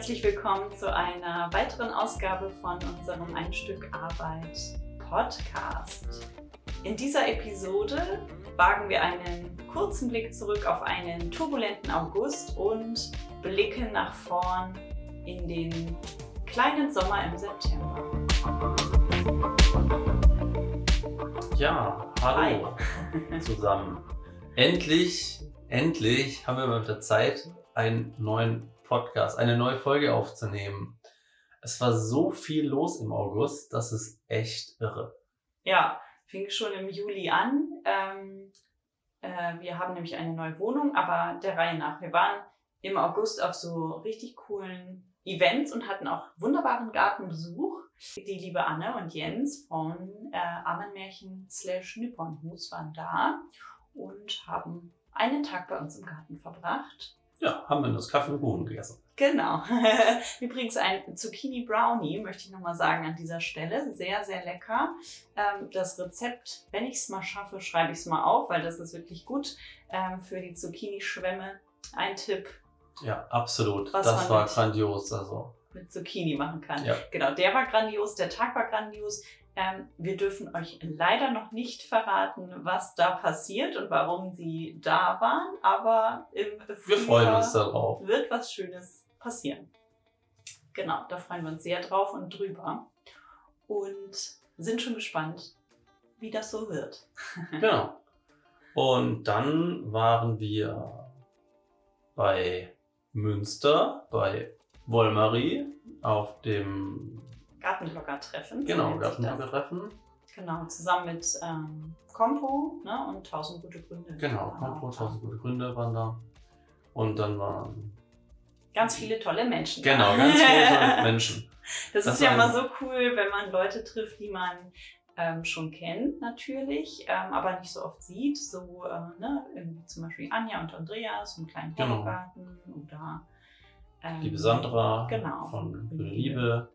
herzlich willkommen zu einer weiteren Ausgabe von unserem Ein Stück Arbeit Podcast. In dieser Episode wagen wir einen kurzen Blick zurück auf einen turbulenten August und blicken nach vorn in den kleinen Sommer im September. Ja, hallo zusammen. Endlich, endlich haben wir mal wieder Zeit, einen neuen Podcast, eine neue Folge aufzunehmen. Es war so viel los im August, das ist echt irre. Ja, fing schon im Juli an. Ähm, äh, wir haben nämlich eine neue Wohnung, aber der Reihe nach. Wir waren im August auf so richtig coolen Events und hatten auch wunderbaren Gartenbesuch. Die liebe Anne und Jens von äh, Ammenmärchen slash Nipponhus waren da und haben einen Tag bei uns im Garten verbracht. Ja, haben wir das Kaffee und Kuchen gegessen. Genau. Übrigens ein Zucchini Brownie, möchte ich nochmal sagen an dieser Stelle. Sehr, sehr lecker. Ähm, das Rezept, wenn ich es mal schaffe, schreibe ich es mal auf, weil das ist wirklich gut ähm, für die Zucchini-Schwämme. Ein Tipp. Ja, absolut. Das war grandios. Also, mit Zucchini machen kann. Ja. Genau, der war grandios, der Tag war grandios. Ähm, wir dürfen euch leider noch nicht verraten, was da passiert und warum sie da waren, aber im wir Frühjahr freuen uns darauf. wird was Schönes passieren. Genau, da freuen wir uns sehr drauf und drüber und sind schon gespannt, wie das so wird. Genau. Und dann waren wir bei Münster, bei Wollmarie auf dem Gartenblogger-Treffen. so genau. Gartenblogger-Treffen. Genau, zusammen mit ähm, Kompo ne, und 1000 gute Gründe. Genau, Kompo, 1000 gute Gründe waren da. Und dann waren Ganz viele tolle Menschen. genau ganz viele tolle Menschen. Das, Das ist ja immer so cool, wenn man Leute trifft, die man ähm, schon kennt, natürlich, ähm, aber nicht so oft sieht. So, äh, ne, zum Beispiel Anja und Andreas im kleinen Genau. Baugarten oder ähm, Liebe Sandra Genau. von Liebe. Grüne Liebe.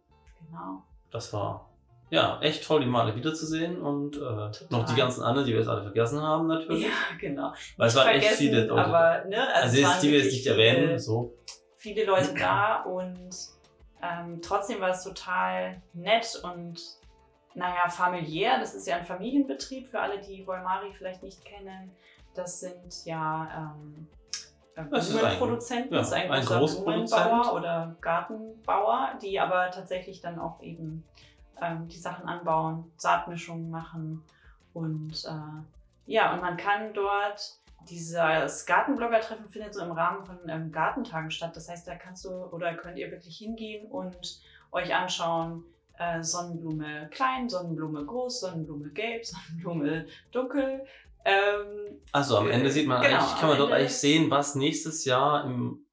Genau. Das war ja echt toll, die Male wiederzusehen und äh, noch die ganzen anderen, die wir jetzt alle vergessen haben natürlich. Ja, genau. Weil es waren echt viele Leute. Aber, ne, also, also jetzt, die wir jetzt nicht erwähnen, viele- so. viele Leute da und ähm, trotzdem war es total nett und naja, familiär. Das ist ja ein Familienbetrieb für alle, die Volmari vielleicht nicht kennen. Das sind ja ähm, Das ist ein- ja, ein. Blumenbauer oder Gartenbauer, die aber tatsächlich dann auch eben ähm, die Sachen anbauen, Saatmischungen machen und äh, ja, und man kann dort dieses Gartenblogger-Treffen findet so im Rahmen von ähm, Gartentagen statt. Das heißt, da kannst du oder könnt ihr wirklich hingehen und euch anschauen, äh, Sonnenblume klein, Sonnenblume groß, Sonnenblume gelb, Sonnenblume dunkel. Ähm, Also am Ende sieht man Genau, eigentlich, kann man dort Ende- eigentlich sehen, was nächstes Jahr im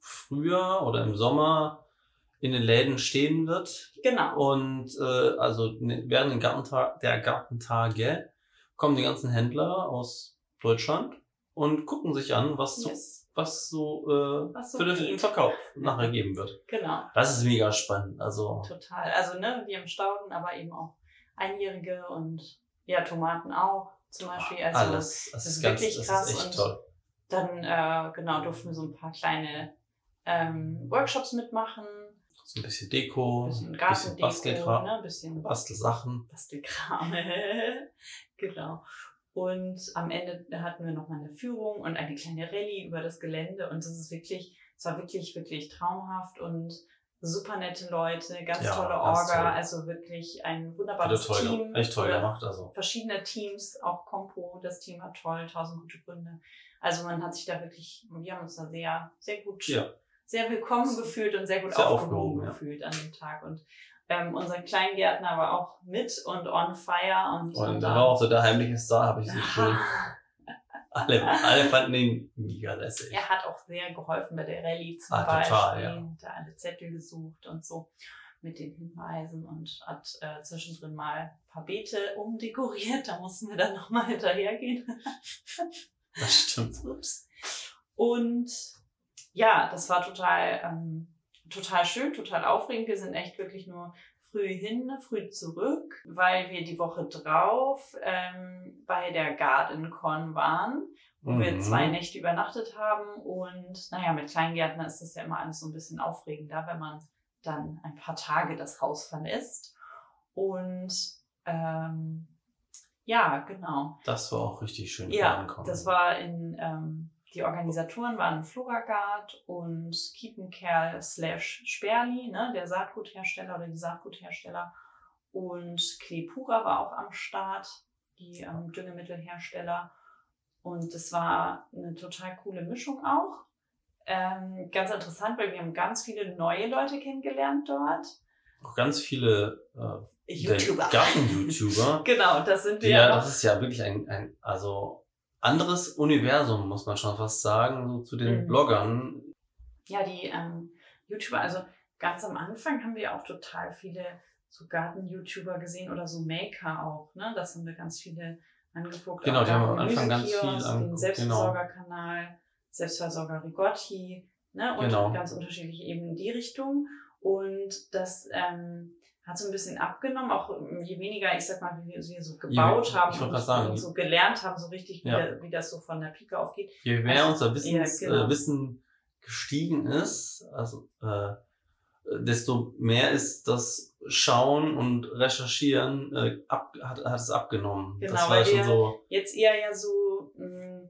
Frühjahr oder im Sommer in den Läden stehen wird. genau. Und äh, also ne- während den Gartentag, der Gartentage kommen die ganzen Händler aus Deutschland und gucken sich an, was so, Yes. was so, äh, Was so für geht. den Verkauf nachher geben wird. Genau. Das ist mega spannend. Also Total. Also, ne, wir haben Stauden, aber eben auch Einjährige und ja, Tomaten auch zum Beispiel. Also, alles. Das das ist, ganz, wirklich krass ist und- toll. Dann, äh, genau, durften wir so ein paar kleine ähm, Workshops mitmachen. So ein bisschen Deko, Ein bisschen Bastelkram, ne, ein bisschen Bastelsachen. Bastelkram. genau. Und am Ende hatten wir nochmal eine Führung und eine kleine Rallye über das Gelände. Und das ist wirklich, es war wirklich, wirklich traumhaft und super nette Leute, ganz Ja, tolle Orga, toll. also wirklich ein wunderbares toll, Team. echt toll gemacht. Also Verschiedene Teams, auch Compo, das Team war toll, tausend gute Gründe. Also man hat sich da wirklich, wir haben uns da sehr, sehr gut Ja. sehr willkommen gefühlt und sehr gut Sehr aufgehoben, aufgehoben, ja. gefühlt an dem Tag. Und ähm, unser Kleingärtner war auch mit und on fire. Und, Und und da war auch so der heimliche Star, habe ich so schön. Alle, alle fanden ihn mega lässig. er hat auch sehr geholfen bei der Rallye zum Ah, Beispiel. total, ja. Hat da alle Zettel gesucht und so mit den Hinweisen und hat äh, zwischendrin mal ein paar Beete umdekoriert. Da mussten wir dann nochmal hinterhergehen. Das stimmt. Ups. Und ja, das war total, ähm, total schön, total aufregend. Wir sind echt wirklich nur früh hin, früh zurück, weil wir die Woche drauf ähm, bei der Garden Con waren. wo mhm. wir zwei Nächte übernachtet haben. Und naja, mit Kleingärtner ist das ja immer alles so ein bisschen aufregender, wenn man dann ein paar Tage das Haus verlässt. Und ähm, ja, genau. Das war auch richtig schön. Ja, das war in, ähm, die Organisatoren waren Floragard und Kiepenkerl slash Sperli, ne, der Saatguthersteller oder die Saatguthersteller. Und Klepura war auch am Start, die ähm, Düngemittelhersteller. Und es war eine total coole Mischung auch. Ähm, ganz interessant, weil wir haben ganz viele neue Leute kennengelernt dort. Auch ganz viele äh, YouTuber. Garten-YouTuber. genau, das sind wir. Ja, das ist ja wirklich ein, ein also anderes Universum, muss man schon fast sagen, so zu den mhm. Bloggern. Ja, die ähm, YouTuber, also ganz am Anfang haben wir auch total viele so Garten-YouTuber gesehen oder so Maker auch, ne? Das haben wir ganz viele angeguckt. Genau, die haben am Anfang ganz viel angeguckt. Den genau. Selbstversorgerkanal, genau. Selbstversorger Rigotti, ne? Und genau. ganz unterschiedliche eben in die Richtung. Und das ähm, hat so ein bisschen abgenommen, auch je weniger, ich sag mal, wie wir, wir so gebaut je, haben und, sagen, so gelernt haben, so richtig, wie, ja. der, wie das so von der Pike aufgeht. Je mehr also, unser Wissens, ja, genau. äh, Wissen gestiegen ist, also äh, desto mehr ist das Schauen und Recherchieren äh, ab, hat, hat es abgenommen. Genau, das war weil schon so jetzt eher ja so, mh, mm,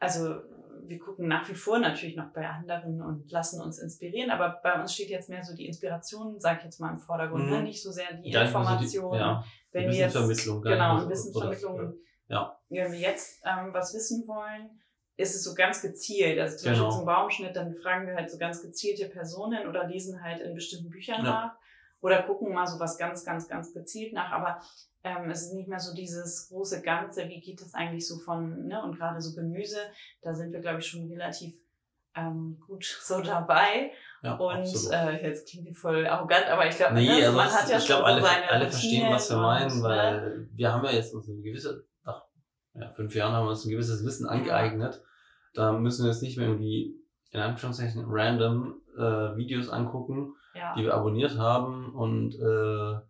also wir gucken nach wie vor natürlich noch bei anderen und lassen uns inspirieren, aber bei uns steht jetzt mehr so die Inspiration, sag ich jetzt mal im Vordergrund, ne? mhm. nicht so sehr die ja, Information. Die, ja, wenn die Wissensvermittlung. Wir jetzt, genau, Wissensvermittlung. Ja. Wenn wir jetzt ähm, was wissen wollen, ist es so ganz gezielt. Also zum genau. Beispiel zum Baumschnitt, dann fragen wir halt so ganz gezielte Personen oder lesen halt in bestimmten Büchern ja. nach oder gucken mal so was ganz, ganz, ganz gezielt nach. Aber ähm, es ist nicht mehr so dieses große Ganze, wie geht es eigentlich so von, ne, und gerade so Gemüse, da sind wir, glaube ich, schon relativ ähm, gut so dabei. Ja, und äh, jetzt klingt die voll arrogant, aber ich glaube, nee, ne, also man hat ja ich schon alle, so seine alle verstehen, was wir meinen, ne? weil wir haben ja jetzt uns ein gewisses, nach ja, fünf Jahren haben wir uns ein gewisses Wissen angeeignet. Da müssen wir jetzt nicht mehr irgendwie in Anführungszeichen random äh, Videos angucken, ja. die wir abonniert haben und äh,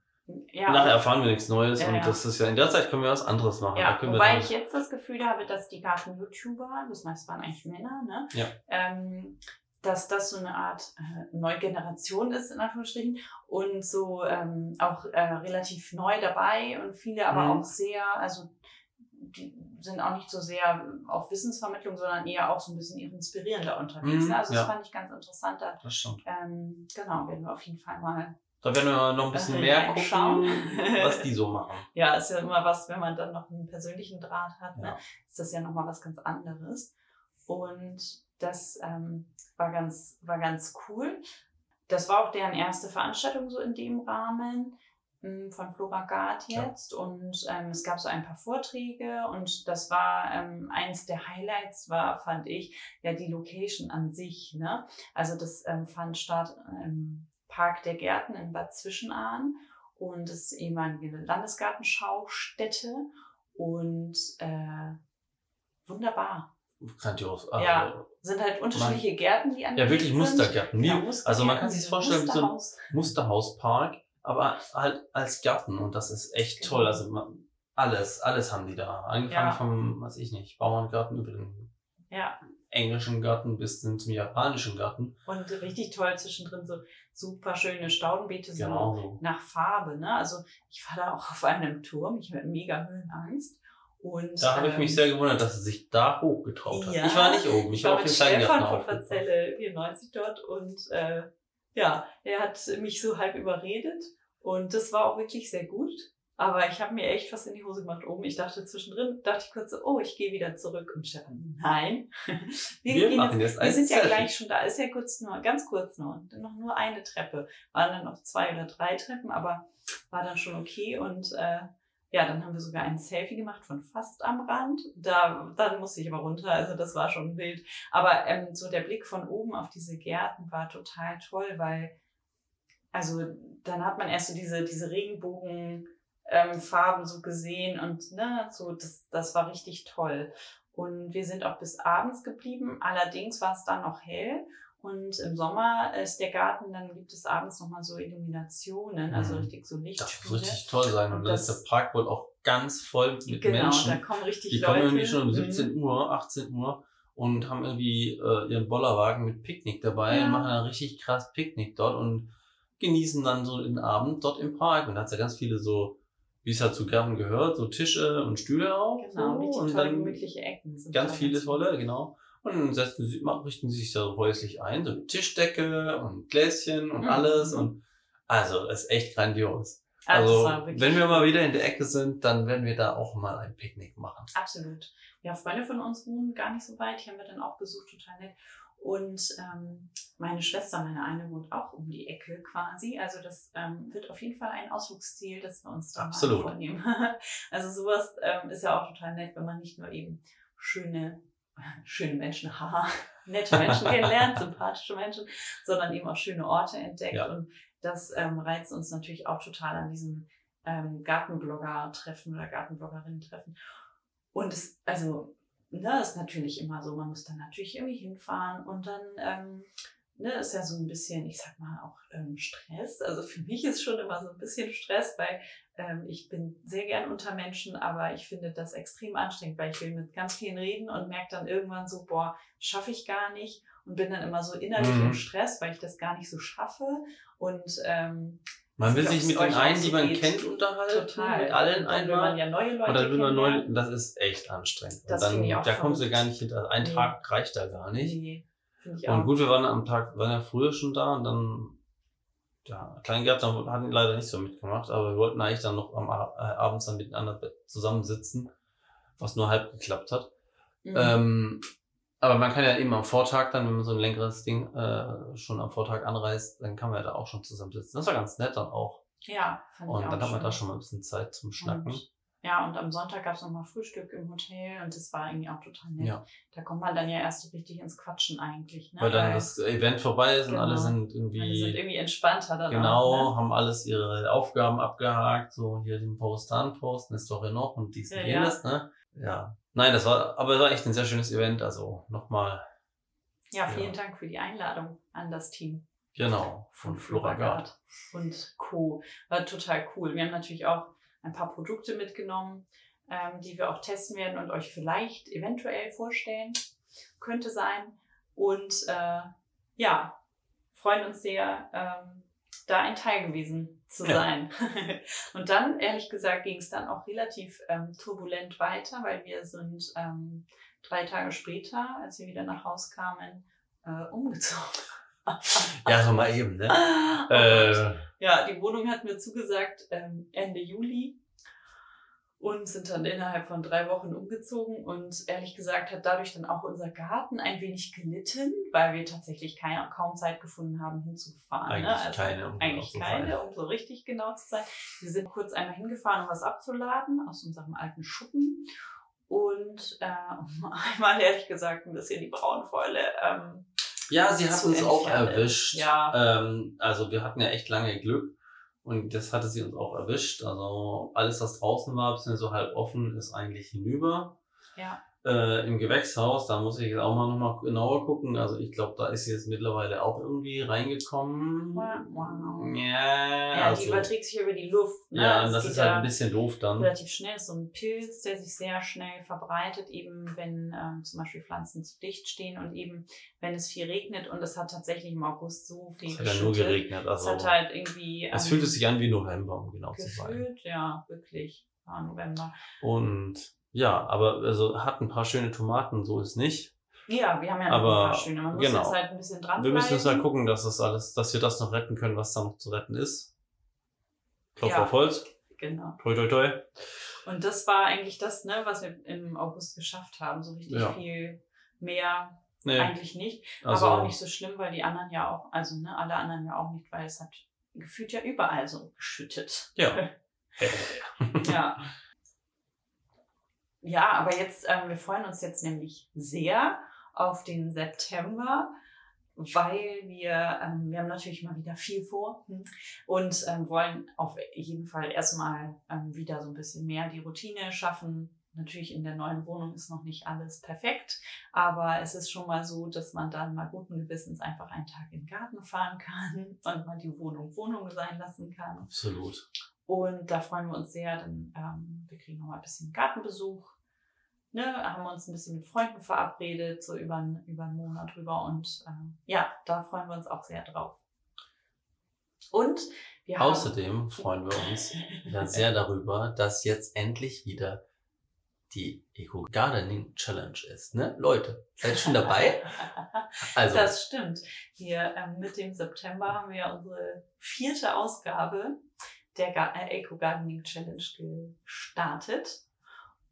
ja. Nachher erfahren wir nichts Neues ja, und ja. das ist ja in der Zeit können wir was anderes machen. Ja, wobei ich jetzt das Gefühl habe, dass die Garten-YouTuber, das meiste waren eigentlich Männer, ne? Ja. Ähm, dass das so eine Art äh, neue Generation ist, in Anführungsstrichen, und so ähm, auch äh, relativ neu dabei und viele aber mhm. auch sehr, also die sind auch nicht so sehr auf Wissensvermittlung, sondern eher auch so ein bisschen inspirierender unterwegs. Mhm? Also das fand ich ganz interessant. Da, das stimmt. Ähm, genau, werden wir auf jeden Fall mal da werden wir noch ein bisschen mehr gucken, was die so machen. ja, ist ja immer was, wenn man dann noch einen persönlichen Draht hat, ne, ja. ne, ist das ja nochmal was ganz anderes. Und das ähm, war, ganz, war ganz cool. Das war auch deren erste Veranstaltung so in dem Rahmen hm, von Flora Gard jetzt. Ja. Und ähm, es gab so ein paar Vorträge und das war ähm, eines der Highlights war, fand ich, ja die Location an sich. Ne? Also das ähm, fand statt ähm, Park der Gärten in Bad Zwischenahn und das ist ehemalige Landesgartenschaustätte und äh, wunderbar. Grandios. Also ja, sind halt unterschiedliche man, Gärten, die an Ja, wirklich Mustergärten. Ja, Mustergärten. Also man kann sich vorstellen wie so ein Musterhauspark, aber halt als Garten und das ist echt genau. toll. Also man, alles, alles haben die da. Angefangen ja. vom, weiß ich nicht, Bauerngarten über den ja englischen Garten bis hin zum japanischen Garten. Und richtig toll zwischendrin so super schöne Staudenbeete so genau. nach Farbe. Ne? Also ich war da auch auf einem Turm, ich hatte mega Höhenangst. Und, da habe ich mich ähm, sehr gewundert, dass sie sich da hochgetraut hat. Ja, ich war nicht oben, ich, ich war, auf dem Stefan von Verzelle 94 dort und äh, ja, er hat mich so halb überredet und das war auch wirklich sehr gut. Aber ich habe mir echt was in die Hose gemacht oben. Ich dachte zwischendrin, dachte ich kurz so, oh, ich gehe wieder zurück. Und Stefan, nein. Wir, wir machen jetzt, jetzt wir sind ja gleich schon da. Ist ja kurz nur, ganz kurz nur. Noch nur eine Treppe. Waren dann noch zwei oder drei Treppen, aber war dann schon okay. Und äh, ja, dann haben wir sogar ein Selfie gemacht von fast am Rand. Da, dann musste ich aber runter. Also das war schon wild. Aber ähm, so der Blick von oben auf diese Gärten war total toll, weil also dann hat man erst so diese, diese Regenbogen ähm, Farben so gesehen und ne, so, das, das war richtig toll. Und wir sind auch bis abends geblieben. Allerdings war es dann noch hell. Und im Sommer ist der Garten, dann gibt es abends nochmal so Illuminationen, also mhm. richtig so Lichtspiele. Das muss richtig toll sein. Und, und dann ist der Park wohl auch ganz voll mit genau, Menschen. da kommen richtig Die Leute. kommen irgendwie schon um Mhm. 17 Uhr, 18 Uhr und haben irgendwie äh, ihren Bollerwagen mit Picknick dabei Ja. und machen dann richtig krass Picknick dort und genießen dann so den Abend dort im Park. Und da hat ja ganz viele so, wie es halt zu Garten gehört, so Tische und Stühle auch. Genau, so, richtig und tolle, dann gemütliche Ecken. Sind ganz viele tolle, genau. Und dann setzen sie, richten sie sich so häuslich ein, so mit Tischdecke und Gläschen und Mhm. alles. Und also, ist echt grandios. Also, Also, wirklich wenn wir mal wieder in der Ecke sind, dann werden wir da auch mal ein Picknick machen. Absolut. Ja, Freunde von uns wohnen gar nicht so weit. Die haben wir dann auch besucht, total nett. Und ähm, meine Schwester, meine eine, wohnt auch um die Ecke quasi. Also das ähm, wird auf jeden Fall ein Ausflugsziel, das wir uns da Absolut. mal vornehmen. also sowas ähm, ist ja auch total nett, wenn man nicht nur eben schöne, schöne Menschen, haha, nette Menschen kennenlernt, sympathische Menschen, sondern eben auch schöne Orte entdeckt. Ja. Und das ähm, reizt uns natürlich auch total an diesem ähm, Gartenblogger-Treffen oder Gartenbloggerinnen-Treffen. Und es, also, ne, ist natürlich immer so, man muss dann natürlich irgendwie hinfahren und dann, ähm, ne, ist ja so ein bisschen, ich sag mal, auch ähm, Stress. Also für mich ist schon immer so ein bisschen Stress, weil ähm, ich bin sehr gern unter Menschen, aber ich finde das extrem anstrengend, weil ich will mit ganz vielen reden und merke dann irgendwann so, boah, schaffe ich gar nicht und bin dann immer so innerlich Mhm. im Stress, weil ich das gar nicht so schaffe und ähm, Man will sich mit den einen, die man kennt, unterhalten. total. Mit allen will man einmal. ja neue Leute Und dann will man kennenlernen. neu, das ist echt anstrengend. Das und dann, da kommst du gar nicht hinter. Ein Nee. Tag reicht da gar nicht. Nee, Und gut, wir waren am Tag, waren ja früher schon da und dann, ja, Kleingärtner hatten leider nicht so mitgemacht, aber wir wollten eigentlich dann noch am äh, abends dann miteinander zusammensitzen, was nur halb geklappt hat. Mhm. Ähm, aber man kann ja eben am Vortag dann, wenn man so ein längeres Ding äh, schon am Vortag anreist, dann kann man ja da auch schon zusammensitzen. Das war ganz nett dann auch. ja, fand ich Und auch dann hat man schön. da schon mal ein bisschen Zeit zum Schnacken. Und, ja, und am Sonntag gab es nochmal Frühstück im Hotel und das war irgendwie auch total nett. Ja. Da kommt man dann ja erst so richtig ins Quatschen eigentlich. Ne? Weil dann das Event vorbei ist und Genau. alle sind alle irgendwie, sind irgendwie entspannter dann genau, auch. Ne? haben alles ihre Aufgaben abgehakt, so hier den Post anposten, ist doch noch und dies und Ja, jenes, ne? Ja. Nein, das war, aber es war echt ein sehr schönes Event, also nochmal, Ja, vielen Ja. Dank für die Einladung an das Team genau, von Floragard. und Co. War total cool. Wir haben natürlich auch ein paar Produkte mitgenommen, ähm, die wir auch testen werden und euch vielleicht eventuell vorstellen. Könnte sein. Und äh, ja, freuen uns sehr, ähm, da ein Teil gewesen zu Ja. sein. und dann, ehrlich gesagt, ging es dann auch relativ ähm, turbulent weiter, weil wir sind ähm, drei Tage später, als wir wieder nach Haus kamen, äh, umgezogen. Ja, so mal eben, ne? Oh äh, Ja, die Wohnung hatten wir zugesagt ähm, Ende Juli und sind dann innerhalb von drei Wochen umgezogen. Und ehrlich gesagt hat dadurch dann auch unser Garten ein wenig gelitten, weil wir tatsächlich keine, kaum Zeit gefunden haben, hinzufahren. Eigentlich ne? also keine, um eigentlich keine, um so richtig genau zu sein. Wir sind kurz einmal hingefahren, um was abzuladen aus unserem alten Schuppen. Und äh, um einmal ehrlich gesagt ein bisschen die Braunfäule ähm, ja, sie hat uns auch erwischt. Ja. Ähm, also wir hatten ja echt lange Glück und das hatte sie uns auch erwischt. Also alles, was draußen war, bisschen so halb offen, ist eigentlich hinüber. Ja. Äh, Im Gewächshaus, da muss ich jetzt auch mal nochmal genauer gucken. Also ich glaube, da ist sie jetzt mittlerweile auch irgendwie reingekommen. Wow, wow. Ja, also, die überträgt sich über die Luft. Ne? ja, Es und das geht ist halt ein bisschen doof dann. relativ schnell. Ist so ein Pilz, der sich sehr schnell verbreitet, eben wenn ähm, zum Beispiel Pflanzen zu dicht stehen und eben wenn es viel regnet. Und es hat tatsächlich im August so viel Es hat ja nur geregnet. Also Es hat halt irgendwie es ähm, fühlte sich an wie November, um genau zu sein. gefühlt, ja, wirklich, November. Und ja, aber also hat ein paar schöne Tomaten, so ist nicht. Ja, wir haben ja Aber, ein paar schöne. Man muss genau. jetzt halt ein bisschen dran Wir müssen jetzt halt gucken, dass das alles, dass wir das noch retten können, was da noch zu retten ist. Klopf Ja. auf Holz. Genau. Toi, toi, toi. Und das war eigentlich das, ne, was wir im August geschafft haben. So richtig Ja. viel mehr Nee, eigentlich nicht. also, aber auch nicht so schlimm, weil die anderen ja auch, also ne, alle anderen ja auch nicht, weil es hat gefühlt ja überall so geschüttet. Ja. ja. Ja, aber jetzt, ähm, wir freuen uns jetzt nämlich sehr auf den September, weil wir, ähm, wir haben natürlich mal wieder viel vor hm, und ähm, wollen auf jeden Fall erstmal ähm, wieder so ein bisschen mehr die Routine schaffen. Natürlich in der neuen Wohnung ist noch nicht alles perfekt, aber es ist schon mal so, dass man dann mal guten Gewissens einfach einen Tag in den Garten fahren kann und mal die Wohnung Wohnung sein lassen kann. Absolut. Und da freuen wir uns sehr, denn ähm, wir kriegen nochmal ein bisschen Gartenbesuch. Ne, haben uns ein bisschen mit Freunden verabredet, so über, über einen Monat rüber. Und ähm, ja, da freuen wir uns auch sehr drauf. Und wir haben Außerdem freuen wir uns sehr darüber, dass jetzt endlich wieder die Eco Gardening Challenge ist. Ne? Leute, seid ihr schon dabei? Also, Das stimmt. Wir ähm, mit dem September haben wir unsere vierte Ausgabe der äh, Eco Gardening Challenge gestartet.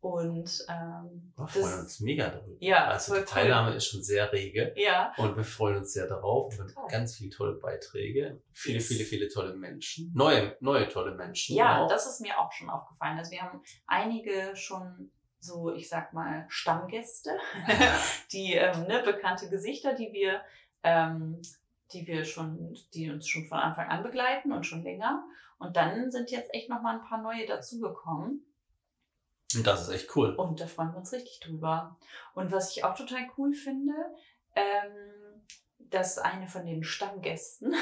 Und ähm, wir freuen das, uns mega darüber. Ja, also die Teilnahme ist schon sehr rege ja, und wir freuen uns sehr darauf. Wir haben ganz viele tolle Beiträge, viele, Yes. viele, viele tolle Menschen, neue, neue tolle Menschen. ja, auch. das ist mir auch schon aufgefallen. Also wir haben einige schon so, ich sag mal, Stammgäste, die ähm, ne, bekannte Gesichter, die wir, ähm, die wir schon, die uns schon von Anfang an begleiten und schon länger. Und dann sind jetzt echt noch mal ein paar neue dazugekommen. Und das ist echt cool. Und da freuen wir uns richtig drüber. Und was ich auch total cool finde, ähm, dass eine von den Stammgästen,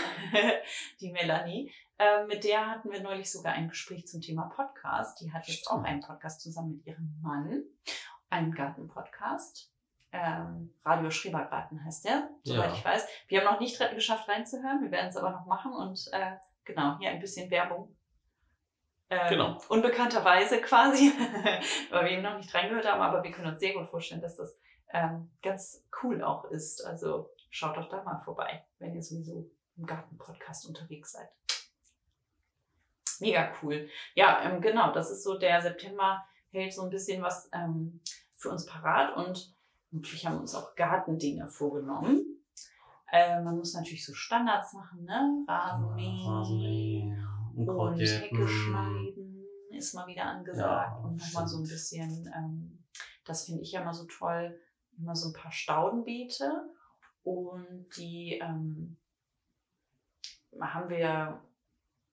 die Melanie, äh, mit der hatten wir neulich sogar ein Gespräch zum Thema Podcast. Die hat jetzt Stimmt. auch einen Podcast zusammen mit ihrem Mann, einen Gartenpodcast. Ähm, Radio Schrebergarten heißt der, soweit Ja. ich weiß. Wir haben noch nicht geschafft reinzuhören, wir werden es aber noch machen und äh, genau, hier ein bisschen Werbung. Ähm, Genau. Unbekannterweise quasi, weil wir eben noch nicht reingehört haben, aber wir können uns sehr gut vorstellen, dass das ähm, ganz cool auch ist. Also schaut doch da mal vorbei, wenn ihr sowieso im Garten-Podcast unterwegs seid. Mega cool. Ja, ähm, genau, das ist so, der September hält so ein bisschen was ähm, für uns parat und natürlich haben wir uns auch Gartendinge vorgenommen. Äh, man muss natürlich so Standards machen, ne? Rasenmähen, Rasenmähen, und Unkrautjäten. Hecke schneiden ist mal wieder angesagt. Ja, und nochmal so ein bisschen, ähm, das finde ich ja immer so toll, immer so ein paar Staudenbeete. Und die ähm, haben wir,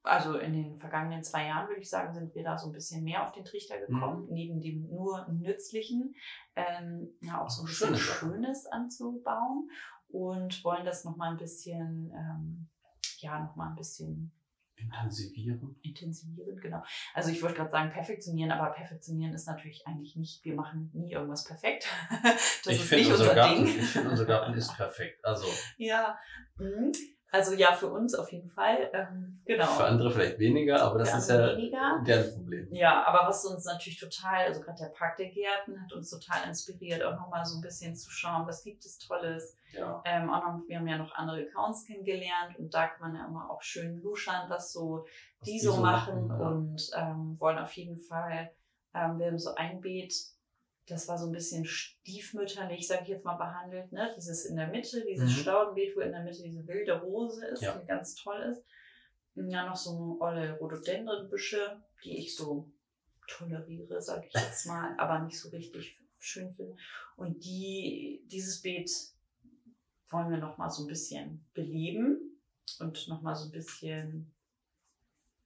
also in den vergangenen zwei Jahren, würde ich sagen, sind wir da so ein bisschen mehr auf den Trichter Mhm. gekommen, neben dem nur nützlichen, ähm, ja auch so ein bisschen. Schönes anzubauen und wollen das nochmal ein bisschen, ähm, ja, nochmal ein bisschen Intensivieren. intensivieren, genau. Also ich wollte gerade sagen perfektionieren, aber perfektionieren ist natürlich eigentlich nicht, wir machen nie irgendwas perfekt. das ich ist finde nicht unser, unser Garten, Ding. ich finde unser Garten ist perfekt. Also Ja. Mhm. Also ja, für uns auf jeden Fall. Ähm, genau. für andere vielleicht weniger, aber das ist ja weniger. deren Problem. Ja, aber was uns natürlich total, also gerade der Park der Gärten hat uns total inspiriert, auch nochmal so ein bisschen zu schauen, was gibt es Tolles. Ja. Ähm, auch noch, wir haben ja noch andere Accounts kennengelernt und da kann man ja immer auch schön luschern, was so Was die so machen ja. und ähm, wollen auf jeden Fall, ähm, wir haben so ein Beet, das war so ein bisschen stiefmütterlich, sage ich jetzt mal, behandelt. Ne? Dieses in der Mitte, dieses Mhm. Staudenbeet, wo in der Mitte diese wilde Rose ist, Ja. die ganz toll ist. Und Ja, noch so olle Rhododendronbüsche, die ich so toleriere, sage ich jetzt mal, aber nicht so richtig schön finde. Und die, dieses Beet wollen wir noch mal so ein bisschen beleben und noch mal so ein bisschen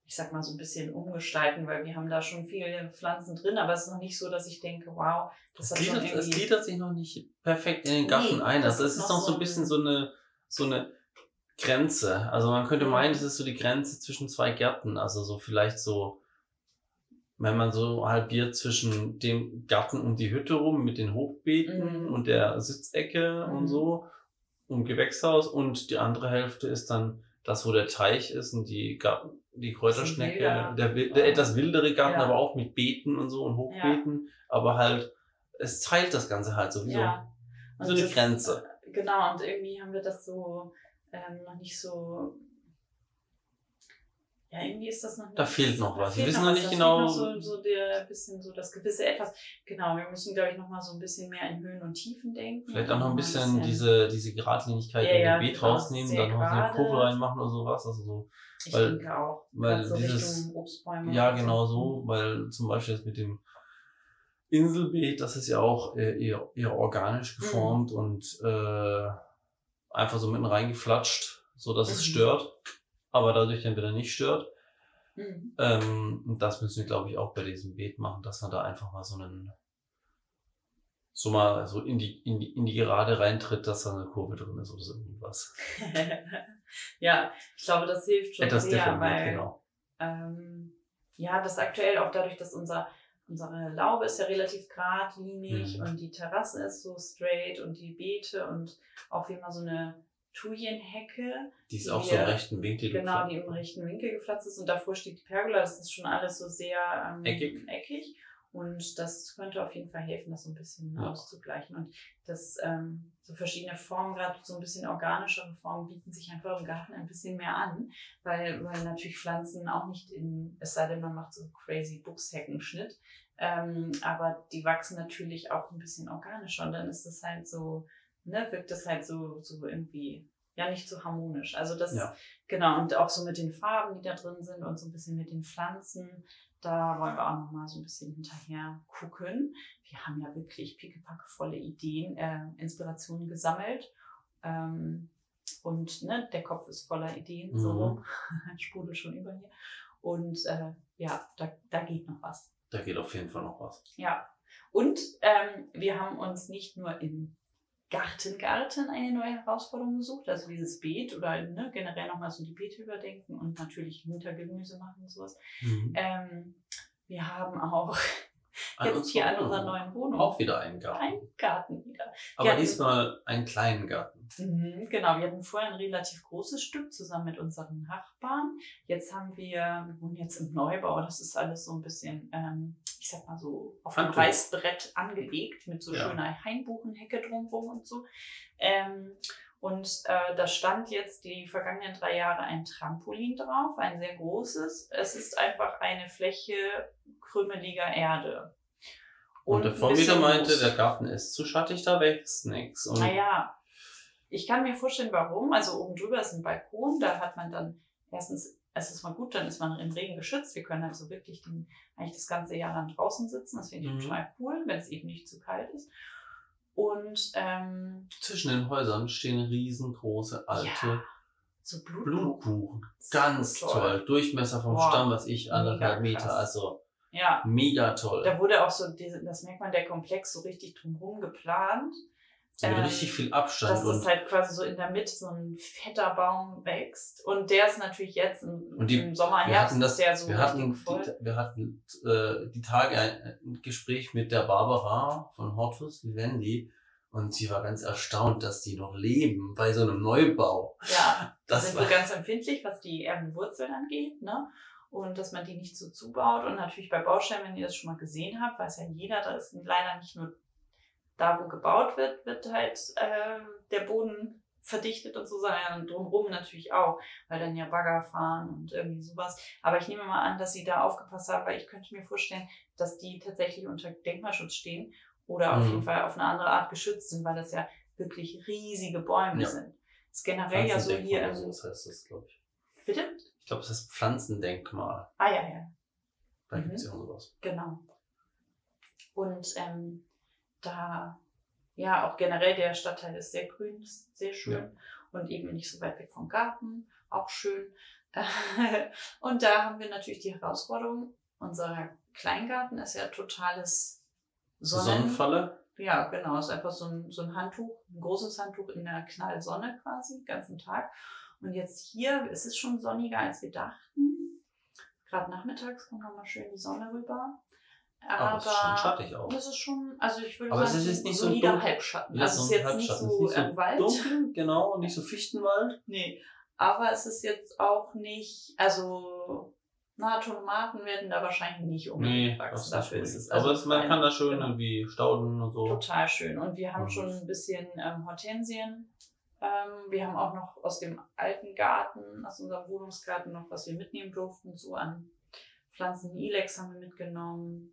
ich sag mal, so ein bisschen umgestalten, weil wir haben da schon viele Pflanzen drin, aber es ist noch nicht so, dass ich denke, wow, das Das gliedert, es gliedert sich noch nicht perfekt in den Garten Nee, ein. das Also ist es ist noch noch so ein bisschen so eine, so eine Grenze. Also man könnte Mhm. meinen, das ist so die Grenze zwischen zwei Gärten. Also so vielleicht so, wenn man so halbiert zwischen dem Garten um die Hütte rum mit den Hochbeeten Mhm. und der Sitzecke Mhm. und so um Gewächshaus und die andere Hälfte ist dann das, wo der Teich ist und die Garten, die Kräuterschnecke, der, der Ja. etwas wildere Garten, Ja. aber auch mit Beeten und so und Hochbeeten, aber halt, es teilt das Ganze halt so wie ja. so, eine das- Grenze. Genau, und irgendwie haben wir das so ähm, noch nicht so... Ja, irgendwie ist das noch nicht... Da fehlt noch was. Wir wissen noch was. nicht genau- Noch so, so der bisschen so das gewisse Etwas. Genau, wir müssen, glaube ich, noch mal so ein bisschen mehr in Höhen und Tiefen denken. Vielleicht auch noch ein mal bisschen diese, diese Geradlinigkeit Ja, in ja, dem Beet genau, rausnehmen, dann noch eine. Kurve reinmachen oder sowas. Also so, Ich weil- denke auch. weil so dieses- Richtung Obstbäume. ja, genau so, weil zum Beispiel jetzt mit dem Inselbeet, das ist ja auch äh, eher, eher organisch Mhm. geformt und äh, einfach so mitten reingeflatscht, so dass es Mhm. stört, aber dadurch dann wieder nicht stört. Mhm. Ähm, und das müssen wir, glaube ich, auch bei diesem Beet machen, dass man da einfach mal so einen, so mal so in die, in die, in die Gerade reintritt, dass da eine Kurve drin ist oder so irgendwas. ja, ich glaube, das hilft schon Etwas sehr, weil genau. ähm, ja, das aktuell auch dadurch, dass unser, unsere Laube ist ja relativ geradlinig Mhm. und die Terrasse ist so straight und die Beete und auch wie immer so eine Thujenhecke, Die ist Die auch so im rechten Winkel genau, die im rechten Winkel gepflanzt ist und davor steht die Pergola. Das ist schon alles so sehr ähm, Eckig. eckig. Und das könnte auf jeden Fall helfen, das so ein bisschen Ja. auszugleichen. Und das ähm, so verschiedene Formen, gerade so ein bisschen organischere Formen, bieten sich einfach im Garten ein bisschen mehr an, weil, weil natürlich Pflanzen auch nicht in, es sei denn, man macht so crazy Buchsheckenschnitt, ähm, aber die wachsen natürlich auch ein bisschen organischer und dann ist das halt so, ne, wirkt das halt so, so irgendwie, ja, nicht so harmonisch. Also das, Ja. genau, und auch so mit den Farben, die da drin sind und so ein bisschen mit den Pflanzen, da wollen wir auch noch mal so ein bisschen hinterher gucken. Wir haben ja wirklich pickepackevolle Ideen, äh, Inspirationen gesammelt. Ähm, und ne, der Kopf ist voller Ideen, so Mhm. rum. Sprudel schon über hier. Und äh, ja, da, da geht noch was. Da geht auf jeden Fall noch was. Ja. Und ähm, wir haben uns nicht nur im Gartengarten eine neue Herausforderung gesucht, also dieses Beet oder ne, generell nochmal so die Beete überdenken und natürlich Wintergemüse machen und sowas. Mhm. Ähm, wir haben auch An jetzt hier an unserer neuen Wohnung Auch wieder einen Garten. einen Garten wieder. Aber Ja, diesmal einen kleinen Garten. Mhm, genau, wir hatten vorher ein relativ großes Stück zusammen mit unseren Nachbarn. Jetzt haben wir, wir wohnen jetzt im Neubau, das ist alles so ein bisschen, ähm, ich sag mal so, auf Handtuch. Reißbrett angelegt mit so Ja. schöner Hainbuchenhecke drumherum und so. Ähm, und äh, da stand jetzt die vergangenen drei Jahre ein Trampolin drauf, ein sehr großes. Es ist einfach eine Fläche krümeliger Erde. Und, der ein Vormieter meinte, der Garten ist zu schattig, da wächst nichts. Und Naja, ich kann mir vorstellen, warum. Also oben drüber ist ein Balkon, da hat man dann erstens, es ist mal gut, dann ist man im Regen geschützt. Wir können also wirklich den, eigentlich das ganze Jahr dann draußen sitzen. Das finde ich Mhm. total cool, wenn es eben nicht zu kalt ist. Und ähm, zwischen den Häusern stehen riesengroße alte ja, so Blut. Blutbuchen. So Ganz toll. toll. Durchmesser vom Boah, Stamm, was ich, anderthalb Meter. Also Ja, mega toll. da wurde auch so, das merkt man, der Komplex so richtig drumherum geplant. Mit ähm, richtig viel Abstand. Dass es halt quasi so in der Mitte so ein fetter Baum wächst. Und der ist natürlich jetzt im, Und die- im Sommer, wir Herbst hatten das, ist der so wir hatten, voll. die, wir hatten äh, die Tage ein, ein Gespräch mit der Barbara von Hortus Vivendi und sie war ganz erstaunt, dass die noch leben bei so einem Neubau. Ja, Das sind war, so ganz empfindlich, was die Erdenwurzeln angeht, ne? Und dass man die nicht so zubaut. Und natürlich bei Bausteinen, wenn ihr das schon mal gesehen habt, weiß ja jeder, da ist leider nicht nur da, wo gebaut wird, wird halt äh, der Boden verdichtet und so, sondern drumherum natürlich auch, weil dann ja Bagger fahren und irgendwie sowas. Aber ich nehme mal an, dass sie da aufgepasst haben, weil ich könnte mir vorstellen, dass die tatsächlich unter Denkmalschutz stehen oder auf Mhm. jeden Fall auf eine andere Art geschützt sind, weil das ja wirklich riesige Bäume Ja. sind. Das ist generell ja so hier im. so, das heißt das, glaube ich. Bitte? Ich glaube, das heißt Pflanzendenkmal. Ah ja, ja, Da Mhm. gibt es ja sowas. genau. Und ähm, da, ja, auch generell der Stadtteil ist sehr grün, ist sehr schön und eben nicht so weit weg vom Garten, auch schön. und da haben wir natürlich die Herausforderung, unser Kleingarten ist ja totales Sonnen Sonnenfalle? Ja, genau. Es ist einfach so ein, so ein Handtuch, ein großes Handtuch in der Knallsonne quasi, den ganzen Tag. Und jetzt hier ist es schon sonniger, als wir dachten. Gerade nachmittags kommt nochmal schön die Sonne rüber. Aber es ist schon schattig auch. Das ist schon, also ich würde Aber es sagen, ist jetzt nicht so solider dunkel. Halbschatten. Ja, also es so ist ein jetzt nicht so, Es ist nicht so im Wald. Dunkel, genau, nicht so Fichtenwald. Nee. Aber es ist jetzt auch nicht, also, na, Tomaten werden da wahrscheinlich nicht Nee, unbedingt das wachsen. ist Dafür ist es. Aber es, man kann da schön Genau. irgendwie Stauden und so. Total schön. Und wir haben Mhm. schon ein bisschen ähm, Hortensien. Ähm, wir haben auch noch aus dem alten Garten, aus unserem Wohnungsgarten noch, was wir mitnehmen durften, so an Pflanzen. Ilex haben wir mitgenommen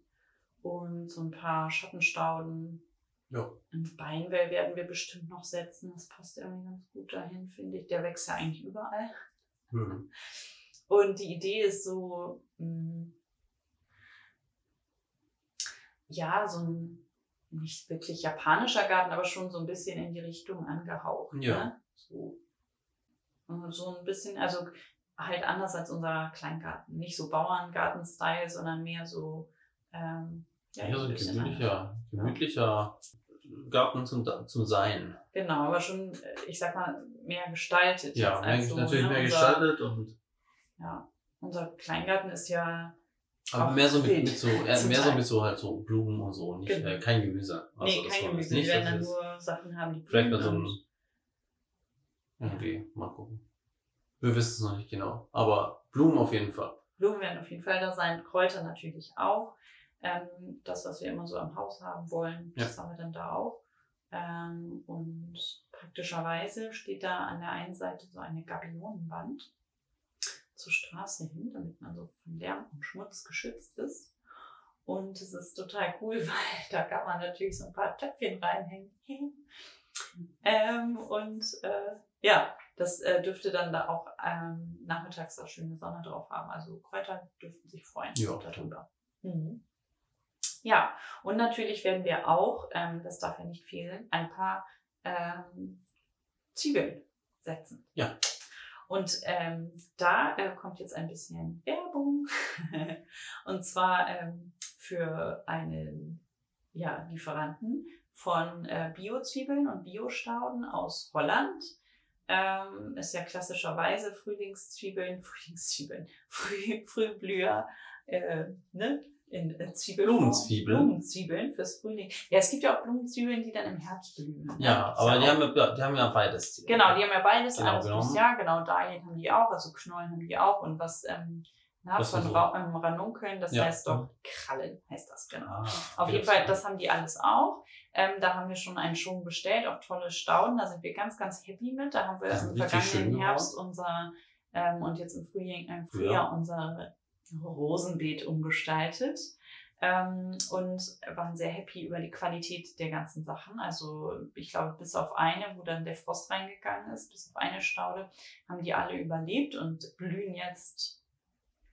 und so ein paar Schattenstauden. Ja. Ein Beinwell werden wir bestimmt noch setzen. Das passt irgendwie ganz gut dahin, finde ich. Der wächst ja eigentlich überall. Hm. Und die Idee ist so, mh, ja, so ein nicht wirklich japanischer Garten, aber schon so ein bisschen in die Richtung angehaucht. Ja. Ne? So, Und so ein bisschen, also halt anders als unser Kleingarten. Nicht so Bauerngarten-Style, sondern mehr so, ähm, Ja, so ein ein bisschen gemütlicher, gemütlicher Garten zum, zum Sein. Genau, aber schon, äh, ich sag mal, mehr gestaltet. Ja, eigentlich so, natürlich ne? mehr unser, gestaltet und Ja, unser Kleingarten ist ja Aber mehr so mit, mit so, äh, mehr so mit so halt so Blumen und so, nicht, Genau. äh, kein Gemüse. Also nee, kein Gemüse. nicht, Die werden dann nur Sachen haben, die Vielleicht mal so ein, irgendwie, mal gucken. Wir wissen es noch nicht genau, aber Blumen auf jeden Fall. Blumen werden auf jeden Fall da sein, Kräuter natürlich auch. Ähm, das, was wir immer so am Haus haben wollen, das haben wir dann da auch. Ähm, und praktischerweise steht da an der einen Seite so eine Gabionenwand zur Straße hin, damit man so von Lärm und Schmutz geschützt ist. Und es ist total cool, weil da kann man natürlich so ein paar Töpfchen reinhängen. ähm, und äh, ja, das äh, dürfte dann da auch ähm, nachmittags auch schöne Sonne drauf haben. Also Kräuter dürften sich freuen Ja. darüber. Mhm. Ja, und natürlich werden wir auch, ähm, das darf ja nicht fehlen, ein paar ähm, Zwiebeln setzen. Ja. Und ähm, da äh, kommt jetzt ein bisschen Werbung. und zwar ähm, für einen ja, Lieferanten von äh, Bio-Zwiebeln und Bio-Stauden aus Holland. Ähm, ist ja klassischerweise Frühlingszwiebeln, Frühlingszwiebeln, Früh, Frühblüher, äh, ne? In, in Zwiebelform. Blumenzwiebeln. Blumenzwiebeln fürs Frühling. Ja, es gibt ja auch Blumenzwiebeln, die dann im Herbst blühen. Ja, aber die haben, ja, die haben ja beides. Genau, die haben ja beides, Genau, alles fürs Jahr, genau, Dahlien haben die auch, also Knollen haben die auch und was ähm, na, Was von so? Ähm, Ranunkeln, das Ja. heißt doch Krallen, heißt das, genau. Ah, Auf jeden Fall, das haben die alles auch. Ähm, da haben wir schon einen Schwung bestellt, auch tolle Stauden, da sind wir ganz, ganz happy mit. Da haben wir im vergangenen. Herbst unser ähm, und jetzt im Frühjahr, im Frühjahr unser Rosenbeet umgestaltet. Ähm, und waren sehr happy über die Qualität der ganzen Sachen. Also ich glaube, bis auf eine, wo dann der Frost reingegangen ist, bis auf eine Staude, haben die alle überlebt und blühen jetzt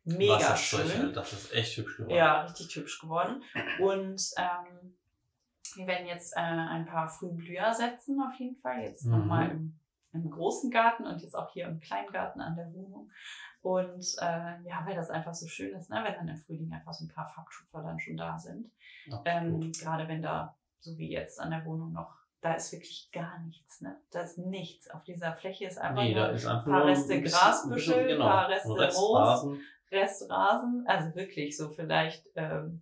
mega Wasserzeug, schön. Das ist echt hübsch geworden. Ja, richtig hübsch geworden. Und ähm, wir werden jetzt äh, ein paar Frühblüher setzen, auf jeden Fall. Jetzt Mhm. nochmal im, im großen Garten und jetzt auch hier im kleinen Garten an der Wohnung. Und äh, ja, weil das einfach so schön ist, ne? wenn dann im Frühling einfach so ein paar Farbtupfer dann schon da sind. Ähm, Gerade wenn da, so wie jetzt an der Wohnung noch, da ist wirklich gar nichts. Ne? Da ist nichts. Auf dieser Fläche ist einfach nee, nur ist einfach paar ein Reste bisschen- Grasbüschel, ein genau, paar Reste Restrasen. Restrasen, also wirklich so vielleicht ähm,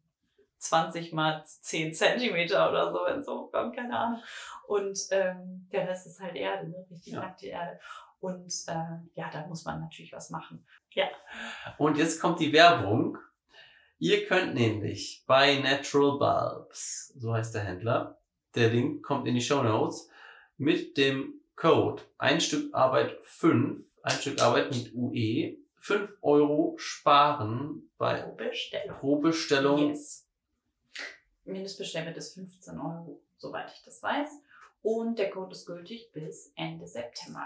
20 mal 10 Zentimeter oder so, wenn es hochkommt, keine Ahnung. Und ähm, der Rest ist halt Erde, ne? richtig Ja. nackte Erde. Und äh, ja, da muss man natürlich was machen. Und jetzt kommt die Werbung. Ihr könnt nämlich bei Natural Bulbs, so heißt der Händler, der Link kommt in die Show Notes, mit dem Code ein Stück Arbeit 5, ein Stück Arbeit mit UE, 5 Euro sparen bei Pro Bestellung. pro Bestellung. Yes. Mindestbestellwert ist 15 Euro, soweit ich das weiß. Und der Code ist gültig bis Ende September.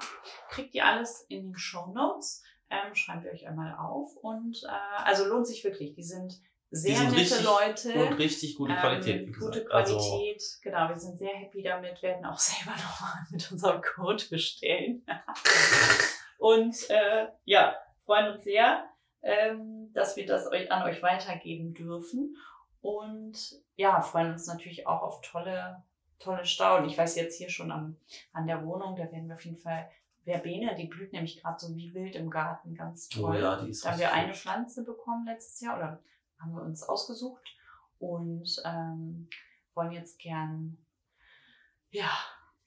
Kriegt ihr alles in den Show Notes. Ähm, schreiben wir euch einmal auf. Und äh, also lohnt sich wirklich. Die sind sehr sind nette richtig Leute. Und richtig gute Qualität, wie Ähm, gute Also, Qualität, genau. Wir sind sehr happy damit, werden auch selber nochmal mit unserem Code bestellen. Und äh, ja, freuen uns sehr, ähm, dass wir das euch, an euch weitergeben dürfen. Und ja, freuen uns natürlich auch auf tolle, tolle Stauden. Ich weiß jetzt hier schon am, an der Wohnung, da werden wir auf jeden Fall Verbene, die blüht nämlich gerade so wie wild im Garten, ganz oh toll. ja, die ist Da haben wir eine. Pflanze bekommen letztes Jahr oder haben wir uns ausgesucht und ähm, wollen jetzt gern, ja,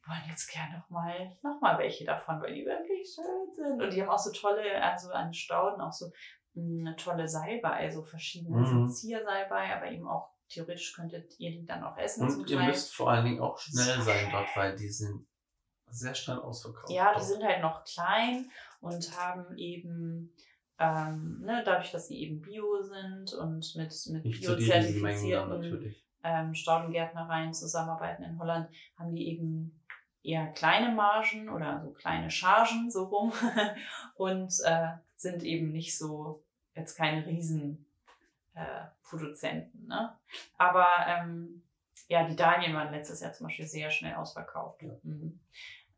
wollen jetzt gern nochmal noch mal welche davon, weil die wirklich schön sind. Und die haben auch so tolle, also an Stauden auch so eine tolle Salbei, so verschiedene Mhm. Ziersalbei, aber eben auch theoretisch könntet ihr die dann auch essen. Und ihr müsst vor allen Dingen auch schnell sein dort, weil die sind sehr schnell ausverkauft. Ja, die sind halt noch klein und haben eben, ähm, ne, dadurch, dass sie eben bio sind und mit, mit biozertifizierten ähm, Staudengärtnereien zusammenarbeiten in Holland, haben die eben eher kleine Margen oder so kleine Chargen so rum und äh, sind eben nicht so jetzt keine riesen äh, Produzenten. Ne? Aber ähm, ja, die Dahlien waren letztes Jahr zum Beispiel sehr schnell ausverkauft. Ja. Mhm.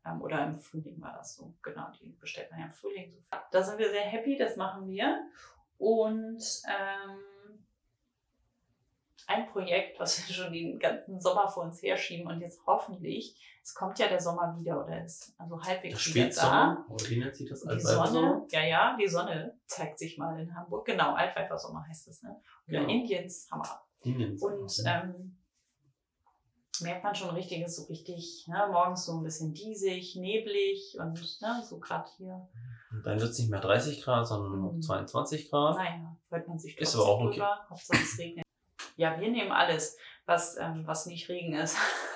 Ähm, oder im Frühling war das so. Genau, die bestellt man ja im Frühling. So. Da sind wir sehr happy, das machen wir. Und ähm, ein Projekt, was wir schon den ganzen Sommer vor uns herschieben und jetzt hoffentlich, es kommt ja der Sommer wieder oder ist also halbwegs Der wieder da. Nennt sich das? Die Altweibersommer? Sonne, ja, ja, die Sonne zeigt sich mal in Hamburg. Genau, Altweibersommer heißt es, ne? Oder Genau. Indiens, Hammer. Indiensommer. Und ähm, merkt man schon richtig, ist so richtig, ne, morgens so ein bisschen diesig, neblig und ne, so gerade hier. Und dann wird es nicht mehr 30 Grad, sondern Mhm. 22 Grad. Naja, freut man sich Ist trotzdem aber auch okay. Hauptsache es regnet. Ja, wir nehmen alles, was, ähm, was nicht Regen ist.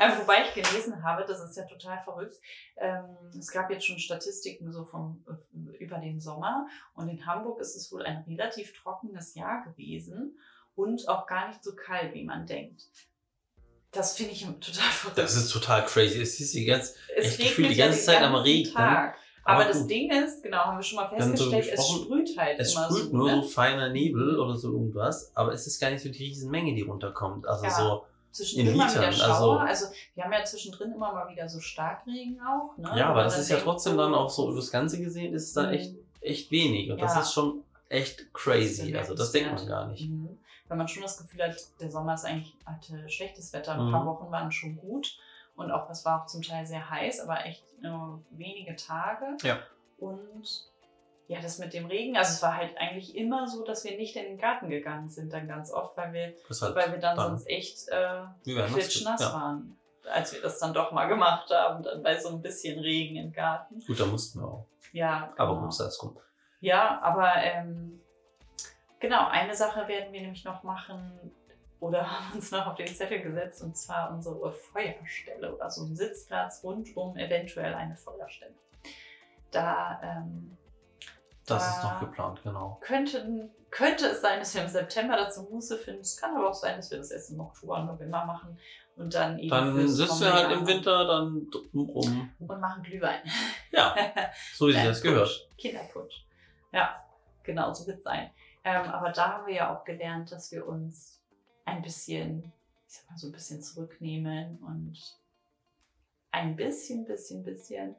ähm, wobei ich gelesen habe, das ist ja total verrückt. Ähm, es gab jetzt schon Statistiken so vom, äh, über den Sommer und in Hamburg ist es wohl ein relativ trockenes Jahr gewesen und auch gar nicht so kalt, wie man denkt. Das finde ich total verrückt. Das ist total crazy. Es ist die ganze, es echt gefühlt die ganze Zeit am Regnen. Tag. Aber Aber das gut. Ding ist, genau, haben wir schon mal festgestellt, es sprüht halt es immer sprüht so. nur ne? so feiner Nebel oder so irgendwas, aber es ist gar nicht so die riesen Menge, die runterkommt. Also Ja. so, Zwischendrin in mal wieder Litern, Schauer. also- Also, wir haben ja zwischendrin immer mal wieder so Starkregen auch. Ne? ja, aber das ist ja trotzdem dann auch so übers Ganze gesehen, ist es dann Mhm. echt, echt wenig. Und das Ja. ist schon echt crazy. Das Also das denkt man gar nicht. Mhm. Wenn man schon das Gefühl hat, der Sommer ist eigentlich hatte schlechtes Wetter. Ein Mhm. paar Wochen waren schon gut. Und auch es war auch zum Teil sehr heiß, aber echt nur wenige Tage. Ja. Und ja, das mit dem Regen, also es war halt eigentlich immer so, dass wir nicht in den Garten gegangen sind, dann ganz oft, weil wir, Das halt, weil wir dann, dann- sonst echt äh, das- klitschnass ja. waren. Als wir das dann doch mal gemacht haben, dann bei so ein bisschen Regen im Garten. Gut, da mussten wir auch. Ja, Aber genau. gut, sei es rum. Ja, aber ähm, genau, eine Sache werden wir nämlich noch machen oder haben uns noch auf den Zettel gesetzt und zwar unsere Feuerstelle oder so ein Sitzplatz rund um eventuell eine Feuerstelle. Da ähm, Das Da- ist noch geplant, genau. könnte, könnte es sein, dass wir im September dazu Muße finden. Es kann aber auch sein, dass wir das erst im Oktober, November machen und dann eben. Dann kommende du halt im Winter dann rum. Und machen Glühwein. Ja, so wie sich das gehört. Kinderpunsch. Ja, genau, so wird es sein. Ähm, aber da haben wir ja auch gelernt, dass wir uns ein bisschen, ich sag mal, so ein bisschen zurücknehmen und ein bisschen, bisschen, bisschen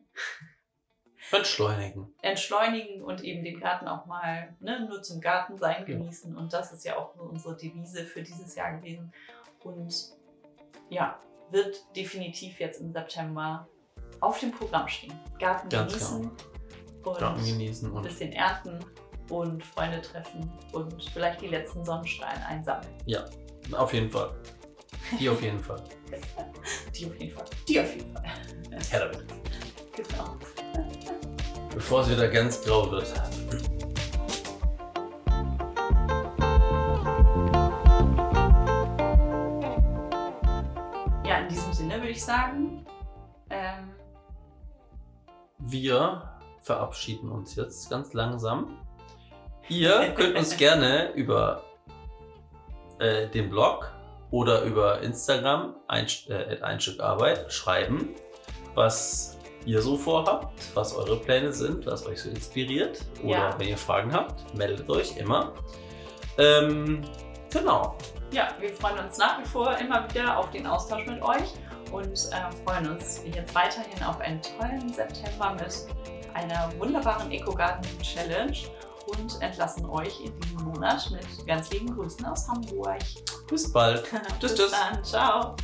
Entschleunigen. entschleunigen und eben den Garten auch mal ne, nur zum Garten sein Ja. genießen. Und das ist ja auch so unsere Devise für dieses Jahr gewesen. Und ja, wird definitiv jetzt im September auf dem Programm stehen. Garten Ganz genießen und Garten genießen ein und bisschen ernten und Freunde treffen und vielleicht die letzten Sonnenstrahlen einsammeln. Auf jeden Fall. Die auf jeden Fall. Die auf jeden Fall. Die auf jeden Fall. Her damit. Genau. Bevor es wieder ganz grau wird. Ja, in diesem Sinne würde ich sagen, ähm, Wir verabschieden uns jetzt ganz langsam. Ihr könnt uns gerne über äh, den Blog oder über Instagram ein, äh, ein Stück Arbeit schreiben, was ihr so vorhabt, was eure Pläne sind, was euch so inspiriert. Oder Ja. wenn ihr Fragen habt, meldet euch immer. Ähm, genau. ja, wir freuen uns nach wie vor immer wieder auf den Austausch mit euch und äh, freuen uns jetzt weiterhin auf einen tollen September mit einer wunderbaren Eco-Garden-Challenge und entlassen euch in diesem Monat mit ganz lieben Grüßen aus Hamburg. Bis bald. tschüss, tschüss. Bis dann. Ciao.